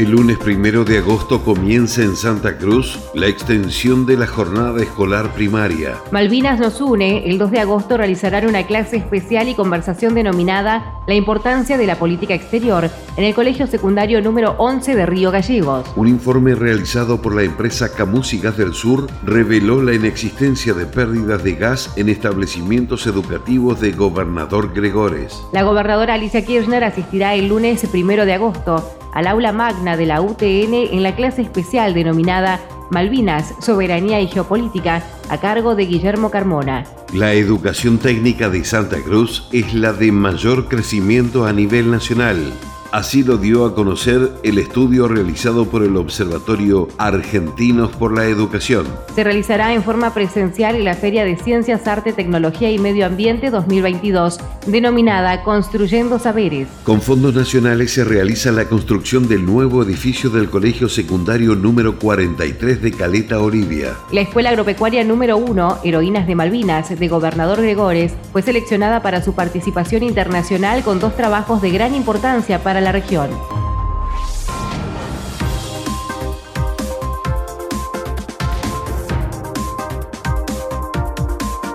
El lunes primero de agosto comienza en Santa Cruz la extensión de la jornada escolar primaria. Malvinas nos une. El 2 de agosto realizarán una clase especial y conversación denominada La importancia de la política exterior en el Colegio Secundario número 11 de Río Gallegos. Un informe realizado por la empresa Camus y Gas del Sur reveló la inexistencia de pérdidas de gas en establecimientos educativos de Gobernador Gregores. La gobernadora Alicia Kirchner asistirá el lunes primero de agosto al aula magna de la UTN en la clase especial denominada Malvinas, Soberanía y Geopolítica, a cargo de Guillermo Carmona. La educación técnica de Santa Cruz es la de mayor crecimiento a nivel nacional. Así lo dio a conocer el estudio realizado por el Observatorio Argentinos por la Educación. Se realizará en forma presencial en la Feria de Ciencias, Arte, Tecnología y Medio Ambiente 2022, denominada Construyendo Saberes. Con fondos nacionales se realiza la construcción del nuevo edificio del Colegio Secundario número 43 de Caleta Olivia. La Escuela Agropecuaria número 1, Heroínas de Malvinas, de Gobernador Gregores, fue seleccionada para su participación internacional con dos trabajos de gran importancia para la región.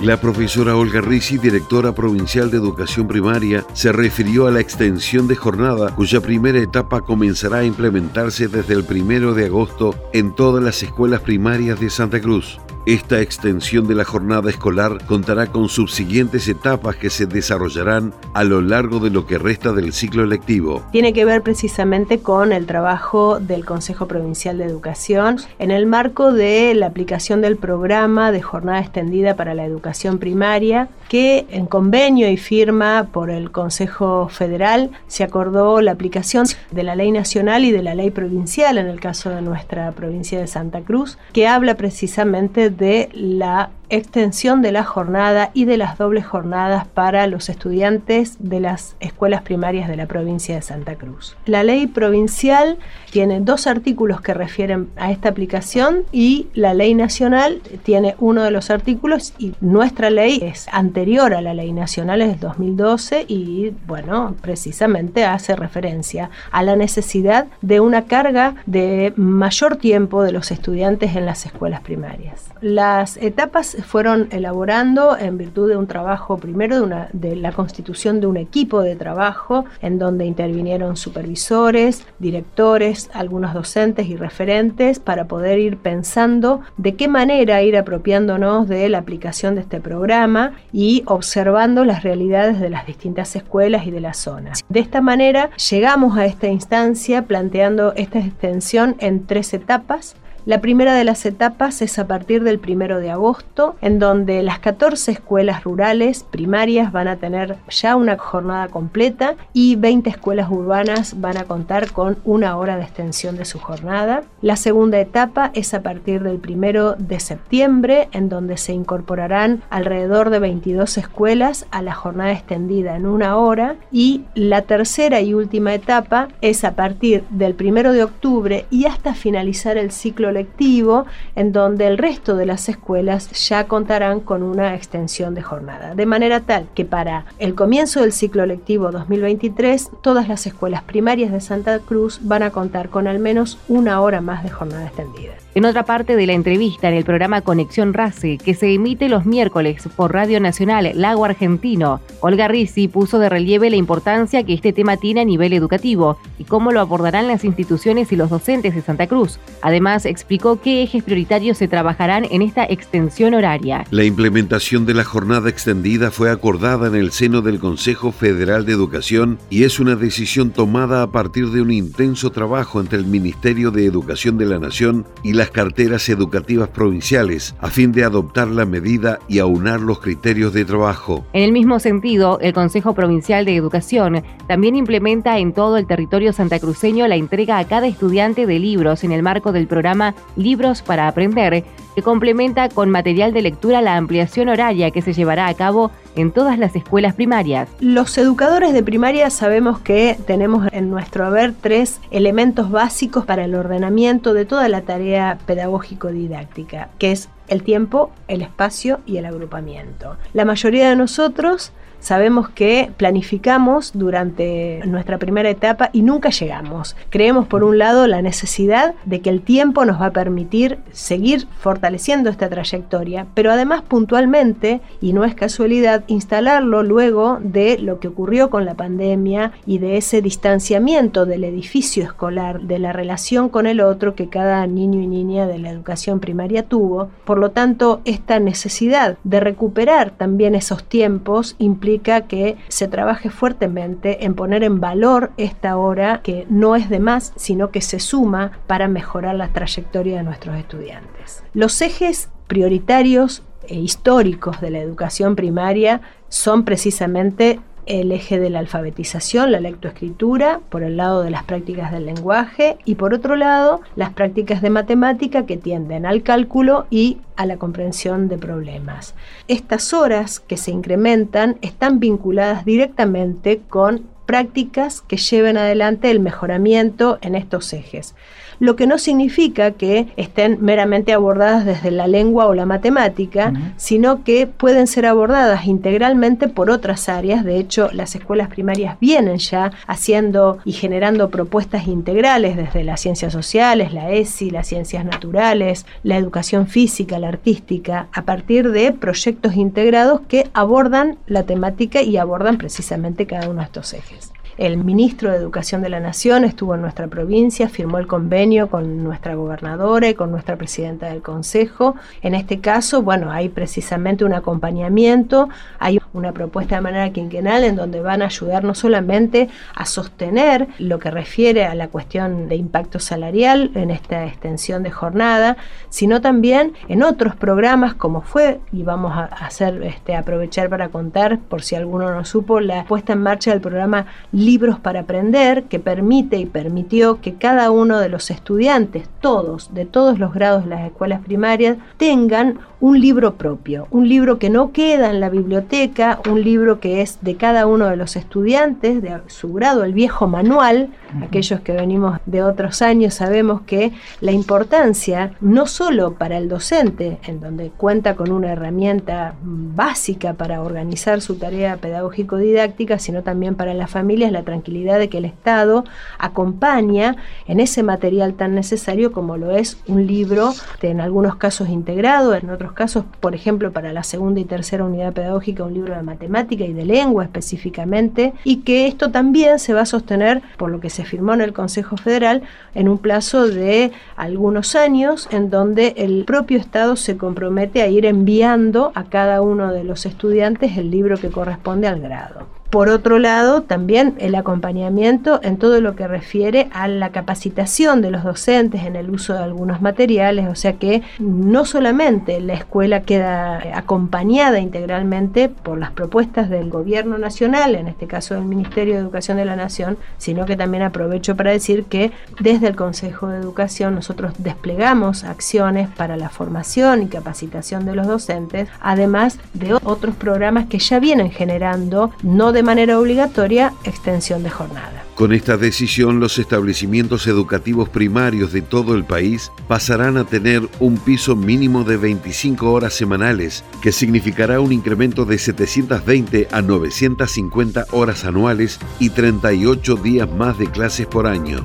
La profesora Olga Risi, directora provincial de educación primaria, se refirió a la extensión de jornada cuya primera etapa comenzará a implementarse desde el primero de agosto en todas las escuelas primarias de Santa Cruz. Esta extensión de la jornada escolar contará con subsiguientes etapas que se desarrollarán a lo largo de lo que resta del ciclo lectivo. Tiene que ver precisamente con el trabajo del Consejo Provincial de Educación en el marco de la aplicación del programa de jornada extendida para la educación primaria que en convenio y firma por el Consejo Federal se acordó la aplicación de la ley nacional y de la ley provincial en el caso de nuestra provincia de Santa Cruz, que habla precisamente de la extensión de la jornada y de las dobles jornadas para los estudiantes de las escuelas primarias de la provincia de Santa Cruz. La ley provincial tiene dos artículos que refieren a esta aplicación y la ley nacional tiene uno de los artículos y nuestra ley es anterior a la ley nacional, es 2012 y bueno, precisamente hace referencia a la necesidad de una carga de mayor tiempo de los estudiantes en las escuelas primarias. Las etapas fueron elaborando en virtud de un trabajo primero de, de la constitución de un equipo de trabajo en donde intervinieron supervisores, directores, algunos docentes y referentes para poder ir pensando de qué manera ir apropiándonos de la aplicación de este programa y observando las realidades de las distintas escuelas y de las zonas. De esta manera llegamos a esta instancia planteando esta extensión en tres etapas la primera de las etapas es a partir del primero de agosto, en donde las 14 escuelas rurales primarias van a tener ya una jornada completa y 20 escuelas urbanas van a contar con una hora de extensión de su jornada. La segunda etapa es a partir del primero de septiembre, en donde se incorporarán alrededor de 22 escuelas a la jornada extendida en una hora. Y la tercera y última etapa es a partir del primero de octubre y hasta finalizar el ciclo colectivo en donde el resto de las escuelas ya contarán con una extensión de jornada. De manera tal que para el comienzo del ciclo lectivo 2023, todas las escuelas primarias de Santa Cruz van a contar con al menos una hora más de jornada extendida. En otra parte de la entrevista en el programa Conexión RACE, que se emite los miércoles por Radio Nacional Lago Argentino, Olga Rizzi puso de relieve la importancia que este tema tiene a nivel educativo y cómo lo abordarán las instituciones y los docentes de Santa Cruz. Además, explicó qué ejes prioritarios se trabajarán en esta extensión horaria. La implementación de la jornada extendida fue acordada en el seno del Consejo Federal de Educación y es una decisión tomada a partir de un intenso trabajo entre el Ministerio de Educación de la Nación y las carteras educativas provinciales a fin de adoptar la medida y aunar los criterios de trabajo. En el mismo sentido, el Consejo Provincial de Educación también implementa en todo el territorio santacruceño la entrega a cada estudiante de libros en el marco del programa Libros para Aprender, que complementa con material de lectura la ampliación horaria que se llevará a cabo en todas las escuelas primarias. Los educadores de primaria sabemos que tenemos en nuestro haber tres elementos básicos para el ordenamiento de toda la tarea pedagógico-didáctica, que es el tiempo, el espacio y el agrupamiento. La mayoría de nosotros Sabemos que planificamos durante nuestra primera etapa y nunca llegamos. Creemos, por un lado, la necesidad de que el tiempo nos va a permitir seguir fortaleciendo esta trayectoria, pero además puntualmente, y no es casualidad, instalarlo luego de lo que ocurrió con la pandemia y de ese distanciamiento del edificio escolar, de la relación con el otro que cada niño y niña de la educación primaria tuvo. Por lo tanto, esta necesidad de recuperar también esos tiempos implica que se trabaje fuertemente en poner en valor esta hora que no es de más, sino que se suma para mejorar la trayectoria de nuestros estudiantes. Los ejes prioritarios e históricos de la educación primaria son precisamente el eje de la alfabetización, la lectoescritura, por el lado de las prácticas del lenguaje y por otro lado las prácticas de matemática que tienden al cálculo y a la comprensión de problemas. Estas horas que se incrementan están vinculadas directamente con prácticas que lleven adelante el mejoramiento en estos ejes lo que no significa que estén meramente abordadas desde la lengua o la matemática, sino que pueden ser abordadas integralmente por otras áreas. De hecho, las escuelas primarias vienen ya haciendo y generando propuestas integrales desde las ciencias sociales, la ESI, las ciencias naturales, la educación física, la artística, a partir de proyectos integrados que abordan la temática y abordan precisamente cada uno de estos ejes. El ministro de Educación de la Nación estuvo en nuestra provincia, firmó el convenio con nuestra gobernadora y con nuestra presidenta del Consejo. En este caso, bueno, hay precisamente un acompañamiento, hay una propuesta de manera quinquenal en donde van a ayudar no solamente a sostener lo que refiere a la cuestión de impacto salarial en esta extensión de jornada, sino también en otros programas como fue, y vamos a hacer este, aprovechar para contar, por si alguno no supo, la puesta en marcha del programa libros para aprender que permite y permitió que cada uno de los estudiantes, todos, de todos los grados de las escuelas primarias, tengan un libro propio, un libro que no queda en la biblioteca, un libro que es de cada uno de los estudiantes, de su grado, el viejo manual. Aquellos que venimos de otros años sabemos que la importancia, no solo para el docente, en donde cuenta con una herramienta básica para organizar su tarea pedagógico-didáctica, sino también para las familias, la tranquilidad de que el Estado acompaña en ese material tan necesario como lo es un libro, en algunos casos integrado, en otros casos, por ejemplo, para la segunda y tercera unidad pedagógica, un libro de matemática y de lengua específicamente, y que esto también se va a sostener, por lo que se firmó en el Consejo Federal, en un plazo de algunos años, en donde el propio Estado se compromete a ir enviando a cada uno de los estudiantes el libro que corresponde al grado. Por otro lado, también el acompañamiento en todo lo que refiere a la capacitación de los docentes en el uso de algunos materiales, o sea que no solamente la escuela queda acompañada integralmente por las propuestas del gobierno nacional, en este caso del Ministerio de Educación de la Nación, sino que también aprovecho para decir que desde el Consejo de Educación nosotros desplegamos acciones para la formación y capacitación de los docentes, además de otros programas que ya vienen generando, no de manera obligatoria extensión de jornada. Con esta decisión, los establecimientos educativos primarios de todo el país pasarán a tener un piso mínimo de 25 horas semanales, que significará un incremento de 720 a 950 horas anuales y 38 días más de clases por año.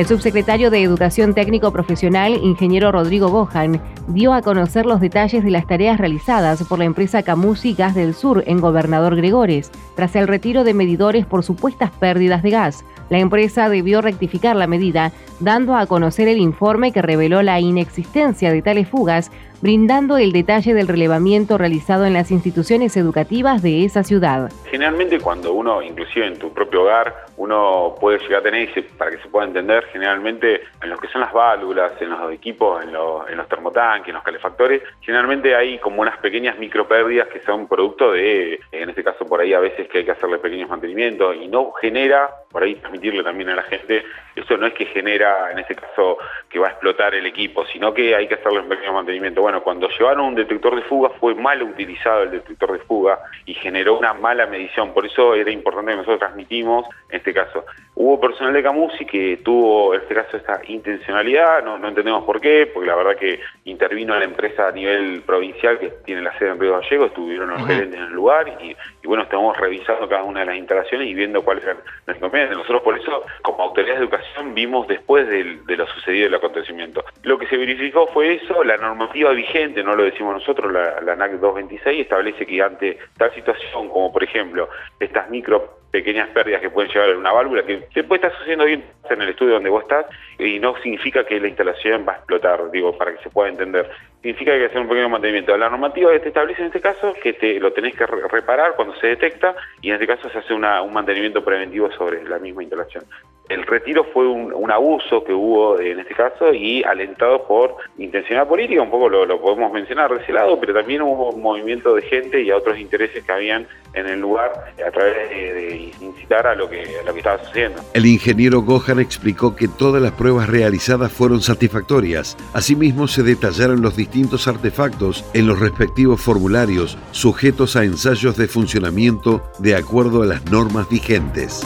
El subsecretario de Educación Técnico Profesional, ingeniero Rodrigo Bojan, dio a conocer los detalles de las tareas realizadas por la empresa Camusi Gas del Sur en Gobernador Gregores, tras el retiro de medidores por supuestas pérdidas de gas. La empresa debió rectificar la medida, dando a conocer el informe que reveló la inexistencia de tales fugas, brindando el detalle del relevamiento realizado en las instituciones educativas de esa ciudad. Generalmente cuando uno, inclusive en tu propio hogar, uno puede llegar a tener, para que se pueda entender, generalmente en lo que son las válvulas, en los equipos, en los, en los termotanques, en los calefactores, generalmente hay como unas pequeñas micropérdidas que son producto de, en este caso por ahí a veces que hay que hacerle pequeños mantenimientos y no genera, por ahí transmitirle también a la gente, eso no es que genera, en este caso, que va a explotar el equipo, sino que hay que hacerle un pequeño mantenimiento. Bueno, cuando llevaron un detector de fuga fue mal utilizado el detector de fuga y generó una mala medición, por eso era importante que nosotros transmitimos, en este caso, hubo personal de Camusi que tuvo, en este caso, esta intencionalidad, no, entendemos por qué, porque la verdad que intervino la empresa a nivel provincial que tiene la sede en Río Gallegos, estuvieron los gerentes en el lugar y, bueno, estamos revisando cada una de las instalaciones y viendo cuáles eran las Nosotros por eso, como autoridad de educación, vimos después de, de lo sucedido el acontecimiento. Lo que se verificó fue eso, la normativa vigente, no lo decimos nosotros, la, la NAC 226 establece que ante tal situación como por ejemplo estas micro pequeñas pérdidas que pueden llevar a una válvula, que se puede estar sucediendo bien en el estudio donde vos estás y no significa que la instalación va a explotar, digo, para que se pueda entender. Significa que hay que hacer un pequeño mantenimiento. La normativa que te establece en este caso que te lo tenés que reparar cuando se detecta y en este caso se hace un mantenimiento preventivo sobre la misma instalación. El retiro fue un, abuso que hubo en este caso y alentado por intencionalidad política, un poco lo, podemos mencionar de ese lado, pero también hubo un movimiento de gente y a otros intereses que habían en el lugar a través de, incitar a lo, que, a lo que estaba sucediendo. El ingeniero Gohan explicó que todas las pruebas realizadas fueron satisfactorias. Asimismo, se detallaron los distintos artefactos en los respectivos formularios, sujetos a ensayos de funcionamiento de acuerdo a las normas vigentes.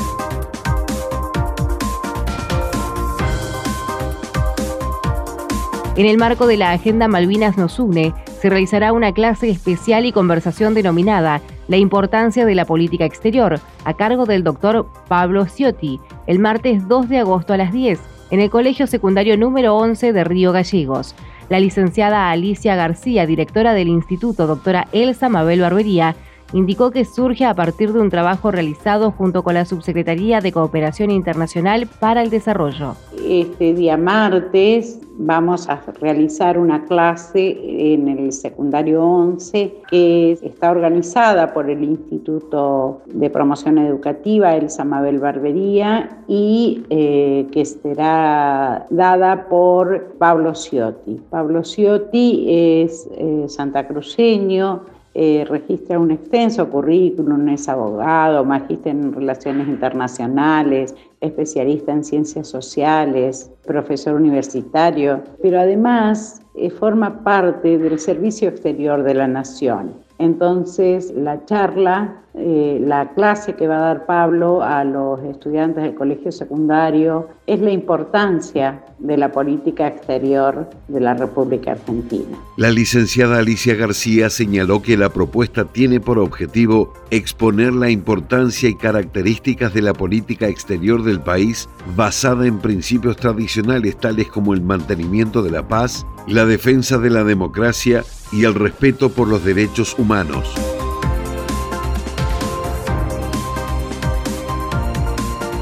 En el marco de la Agenda Malvinas nos une, se realizará una clase especial y conversación denominada La importancia de la política exterior, a cargo del doctor Pablo Ciotti, el martes 2 de agosto a las 10, en el Colegio Secundario número 11 de Río Gallegos. La licenciada Alicia García, directora del Instituto Doctora Elsa Mabel Barbería, indicó que surge a partir de un trabajo realizado junto con la Subsecretaría de Cooperación Internacional para el Desarrollo. Este día martes vamos a realizar una clase en el secundario 11 que está organizada por el Instituto de Promoción Educativa Elsa Mabel Barbería y eh, que será dada por Pablo Ciotti. Pablo Ciotti es eh, santacruceño, eh, registra un extenso currículum, es abogado, magíster en relaciones internacionales, especialista en ciencias sociales, profesor universitario, pero además eh, forma parte del Servicio Exterior de la Nación. Entonces, la charla, eh, la clase que va a dar Pablo a los estudiantes del colegio secundario es la importancia de la política exterior de la República Argentina. La licenciada Alicia García señaló que la propuesta tiene por objetivo exponer la importancia y características de la política exterior del país basada en principios tradicionales tales como el mantenimiento de la paz, la defensa de la democracia y el respeto por los derechos humanos.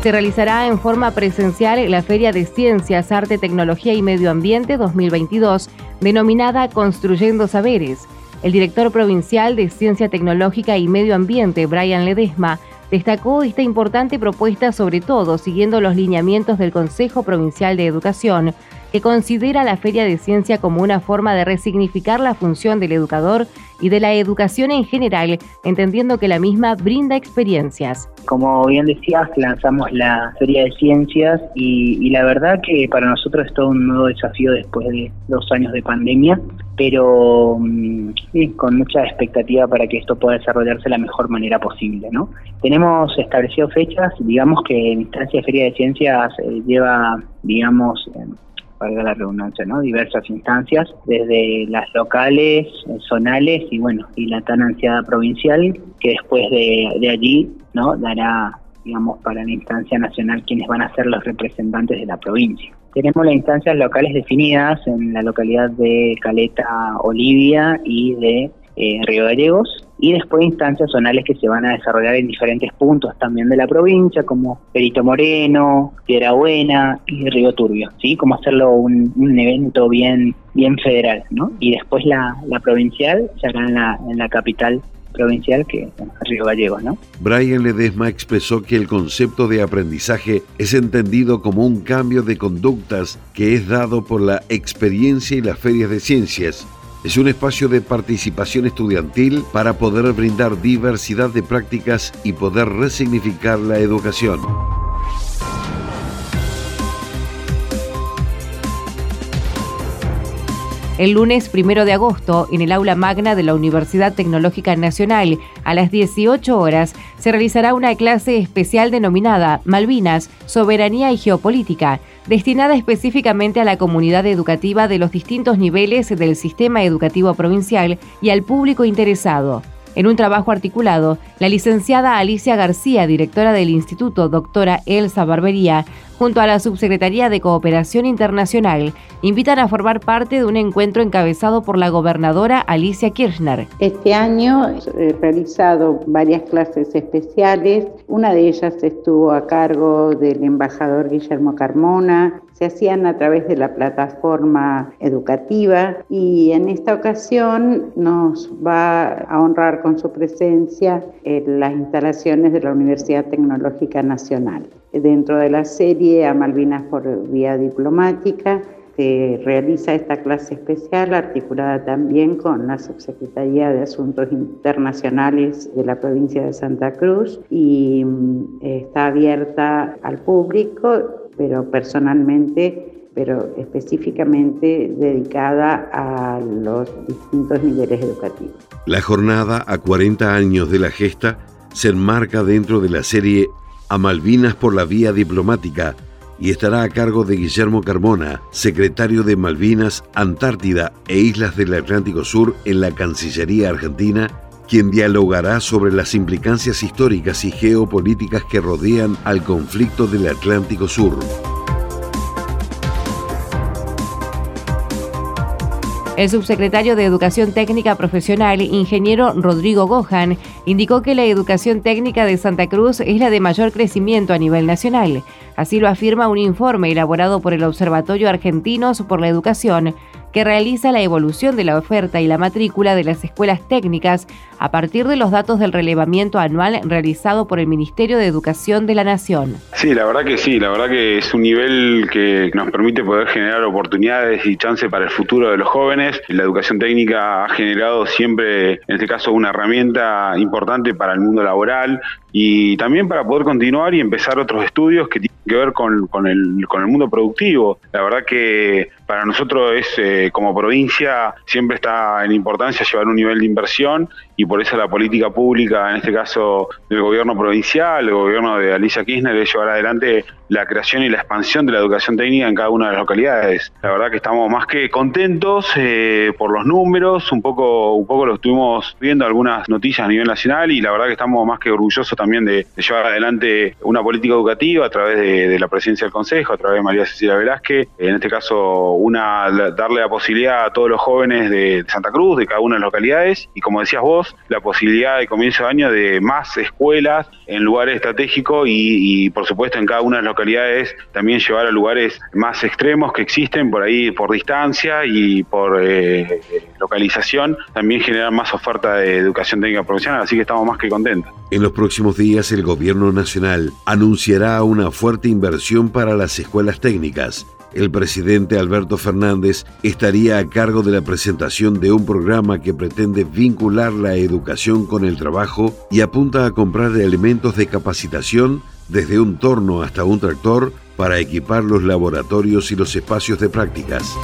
Se realizará en forma presencial la Feria de Ciencias, Arte, Tecnología y Medio Ambiente 2022, denominada Construyendo Saberes. El director provincial de Ciencia Tecnológica y Medio Ambiente, Brian Ledesma, destacó esta importante propuesta sobre todo siguiendo los lineamientos del Consejo Provincial de Educación, que considera la Feria de Ciencia como una forma de resignificar la función del educador y de la educación en general, entendiendo que la misma brinda experiencias. Como bien decías, lanzamos la Feria de Ciencias y, la verdad que para nosotros es todo un nuevo desafío después de dos años de pandemia, pero mm, con mucha expectativa para que esto pueda desarrollarse de la mejor manera posible. ¿no? Tenemos establecido fechas, digamos que en instancia de Feria de Ciencias eh, lleva, digamos, valga la redundancia, ¿no? diversas instancias, desde las locales, zonales y bueno, y la tan ansiada provincial, que después de, allí ¿no? dará digamos, para la instancia nacional quienes van a ser los representantes de la provincia. Tenemos las instancias locales definidas en la localidad de Caleta Olivia y de eh, Río Gallegos y después instancias zonales que se van a desarrollar en diferentes puntos también de la provincia, como Perito Moreno, Piedra Buena y Río Turbio, ¿sí? Como hacerlo un, evento bien, bien federal, ¿no? Y después la, provincial se hará en la, en la capital provincial que es Río Gallegos, ¿no? Brian Ledesma expresó que el concepto de aprendizaje es entendido como un cambio de conductas que es dado por la experiencia y las ferias de ciencias es un espacio de participación estudiantil para poder brindar diversidad de prácticas y poder resignificar la educación. El lunes primero de agosto, en el aula magna de la Universidad Tecnológica Nacional, a las 18 horas, se realizará una clase especial denominada Malvinas, Soberanía y Geopolítica, destinada específicamente a la comunidad educativa de los distintos niveles del sistema educativo provincial y al público interesado. En un trabajo articulado, la licenciada Alicia García, directora del Instituto Doctora Elsa Barbería, junto a la Subsecretaría de Cooperación Internacional, invitan a formar parte de un encuentro encabezado por la gobernadora Alicia Kirchner. Este año he realizado varias clases especiales. Una de ellas estuvo a cargo del embajador Guillermo Carmona, se hacían a través de la plataforma educativa y en esta ocasión nos va a honrar con su presencia en las instalaciones de la Universidad Tecnológica Nacional. Dentro de la serie A Malvinas por vía diplomática, se realiza esta clase especial articulada también con la Subsecretaría de Asuntos Internacionales de la provincia de Santa Cruz y mm, está abierta al público, pero personalmente pero específicamente dedicada a los distintos niveles educativos. La jornada a 40 años de la gesta se enmarca dentro de la serie A Malvinas por la vía diplomática y estará a cargo de Guillermo Carmona, secretario de Malvinas, Antártida e Islas del Atlántico Sur en la Cancillería Argentina, quien dialogará sobre las implicancias históricas y geopolíticas que rodean al conflicto del Atlántico Sur. El subsecretario de Educación Técnica Profesional, ingeniero Rodrigo Gohan, indicó que la educación técnica de Santa Cruz es la de mayor crecimiento a nivel nacional. Así lo afirma un informe elaborado por el Observatorio Argentinos por la Educación, que realiza la evolución de la oferta y la matrícula de las escuelas técnicas a partir de los datos del relevamiento anual realizado por el Ministerio de Educación de la Nación. Sí, la verdad que sí, la verdad que es un nivel que nos permite poder generar oportunidades y chance para el futuro de los jóvenes. La educación técnica ha generado siempre, en este caso, una herramienta importante para el mundo laboral y también para poder continuar y empezar otros estudios que tienen que ver con, el, con el mundo productivo. La verdad que para nosotros es eh, como provincia siempre está en importancia llevar un nivel de inversión y por eso la política pública, en este caso del gobierno provincial, el gobierno de Alicia Kirchner, es llevar adelante la creación y la expansión de la educación técnica en cada una de las localidades. La verdad que estamos más que contentos eh, por los números, un poco, un poco lo estuvimos viendo algunas noticias a nivel nacional y la verdad que estamos más que orgullosos también de, llevar adelante una política educativa a través de, la presidencia del Consejo, a través de María Cecilia Velázquez, en este caso una darle la posibilidad a todos los jóvenes de Santa Cruz, de cada una de las localidades y como decías vos, la posibilidad de comienzo de año de más escuelas en lugares estratégicos y, por supuesto en cada una de las localidades también llevar a lugares más extremos que existen por ahí por distancia y por eh, localización, también generar más oferta de educación técnica profesional, así que estamos más que contentos. En los próximos días el gobierno nacional anunciará una fuerte inversión para las escuelas técnicas el presidente Alberto Fernández estaría a cargo de la presentación de un programa que pretende vincular la educación con el trabajo y apunta a comprar elementos de capacitación desde un torno hasta un tractor para equipar los laboratorios y los espacios de prácticas.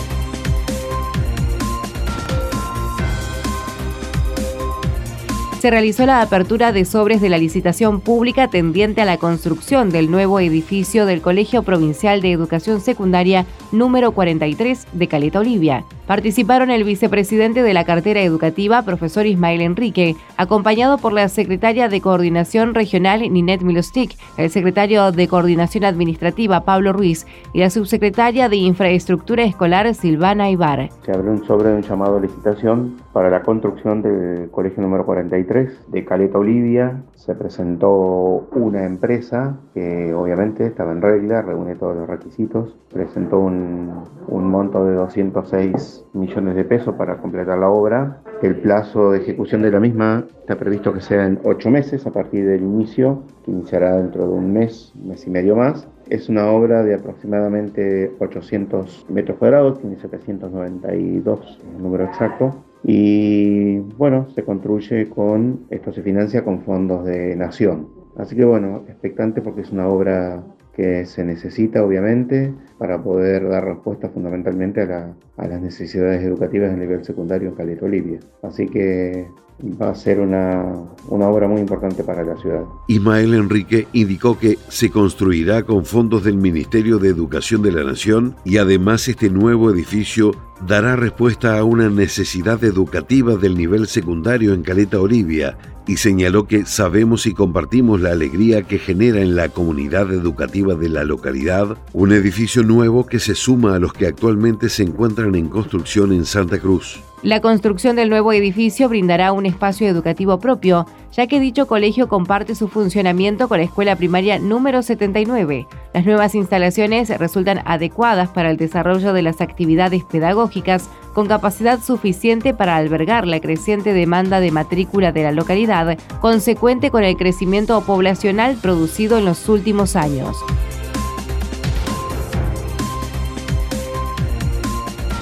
Se realizó la apertura de sobres de la licitación pública tendiente a la construcción del nuevo edificio del Colegio Provincial de Educación Secundaria número 43 de Caleta Olivia. Participaron el vicepresidente de la cartera educativa, profesor Ismael Enrique, acompañado por la secretaria de Coordinación Regional, Ninet Milostic, el secretario de Coordinación Administrativa, Pablo Ruiz, y la subsecretaria de Infraestructura Escolar, Silvana Ibar. Se abrió un sobre un llamado licitación para la construcción del colegio número 43 de Caleta Olivia. Se presentó una empresa que obviamente estaba en regla, reúne todos los requisitos, presentó un, un monto de 206 millones de pesos para completar la obra. El plazo de ejecución de la misma está previsto que sea en ocho meses a partir del inicio, que iniciará dentro de un mes, mes y medio más. Es una obra de aproximadamente 800 metros cuadrados, tiene 792 el número exacto. Y bueno, se construye con, esto se financia con fondos de nación. Así que bueno, expectante porque es una obra que se necesita obviamente para poder dar respuesta fundamentalmente a, las necesidades educativas a nivel secundario en Caleta Olivia. Así que va a ser una, una obra muy importante para la ciudad. Ismael Enrique indicó que se construirá con fondos del Ministerio de Educación de la Nación y además este nuevo edificio dará respuesta a una necesidad educativa del nivel secundario en Caleta Olivia y señaló que sabemos y compartimos la alegría que genera en la comunidad educativa de la localidad un edificio nuevo que se suma a los que actualmente se encuentran en construcción en Santa Cruz. La construcción del nuevo edificio brindará un espacio educativo propio, ya que dicho colegio comparte su funcionamiento con la escuela primaria número 79. Las nuevas instalaciones resultan adecuadas para el desarrollo de las actividades pedagógicas con capacidad suficiente para albergar la creciente demanda de matrícula de la localidad, consecuente con el crecimiento poblacional producido en los últimos años.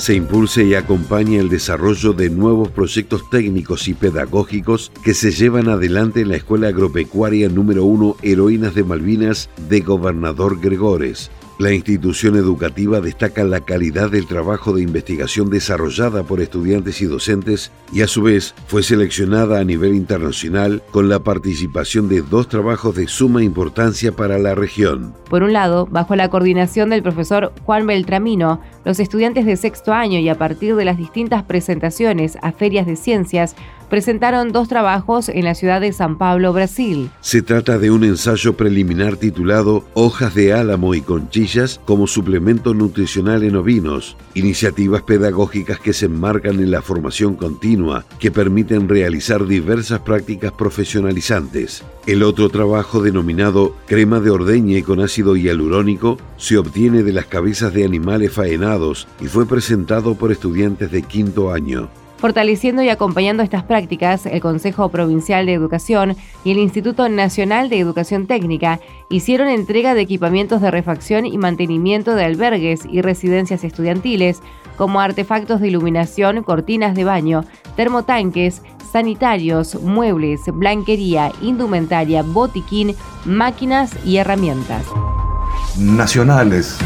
Se impulse y acompaña el desarrollo de nuevos proyectos técnicos y pedagógicos que se llevan adelante en la Escuela Agropecuaria número 1 Heroínas de Malvinas de Gobernador Gregores, la institución educativa destaca la calidad del trabajo de investigación desarrollada por estudiantes y docentes y a su vez fue seleccionada a nivel internacional con la participación de dos trabajos de suma importancia para la región. Por un lado, bajo la coordinación del profesor Juan Beltramino, los estudiantes de sexto año y a partir de las distintas presentaciones a ferias de ciencias presentaron dos trabajos en la ciudad de San Pablo, Brasil. Se trata de un ensayo preliminar titulado Hojas de álamo y como suplemento nutricional en ovinos, iniciativas pedagógicas que se enmarcan en la formación continua, que permiten realizar diversas prácticas profesionalizantes. El otro trabajo denominado crema de ordeñe con ácido hialurónico se obtiene de las cabezas de animales faenados y fue presentado por estudiantes de quinto año. Fortaleciendo y acompañando estas prácticas, el Consejo Provincial de Educación y el Instituto Nacional de Educación Técnica hicieron entrega de equipamientos de refacción y mantenimiento de albergues y residencias estudiantiles, como artefactos de iluminación, cortinas de baño, termotanques, sanitarios, muebles, blanquería, indumentaria, botiquín, máquinas y herramientas. Nacionales.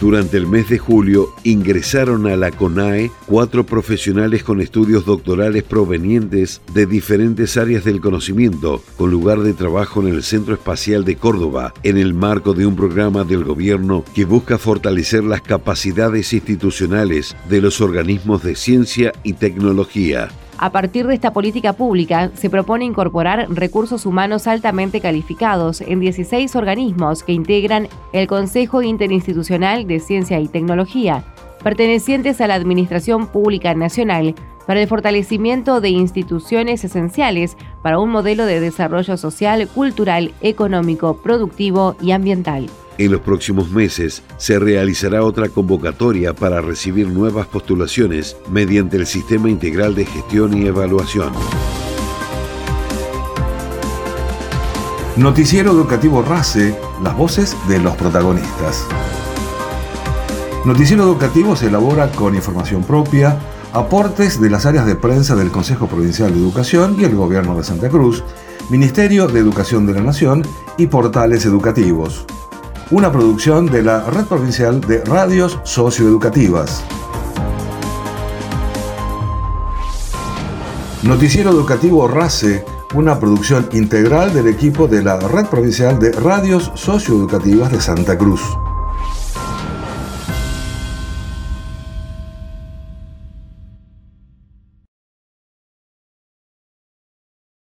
Durante el mes de julio ingresaron a la CONAE cuatro profesionales con estudios doctorales provenientes de diferentes áreas del conocimiento, con lugar de trabajo en el Centro Espacial de Córdoba, en el marco de un programa del gobierno que busca fortalecer las capacidades institucionales de los organismos de ciencia y tecnología. A partir de esta política pública, se propone incorporar recursos humanos altamente calificados en 16 organismos que integran el Consejo Interinstitucional de Ciencia y Tecnología, pertenecientes a la Administración Pública Nacional, para el fortalecimiento de instituciones esenciales para un modelo de desarrollo social, cultural, económico, productivo y ambiental. En los próximos meses se realizará otra convocatoria para recibir nuevas postulaciones mediante el Sistema Integral de Gestión y Evaluación. Noticiero Educativo RACE, las voces de los protagonistas. Noticiero Educativo se elabora con información propia, aportes de las áreas de prensa del Consejo Provincial de Educación y el Gobierno de Santa Cruz, Ministerio de Educación de la Nación y portales educativos una producción de la Red Provincial de Radios Socioeducativas. Noticiero Educativo RACE, una producción integral del equipo de la Red Provincial de Radios Socioeducativas de Santa Cruz.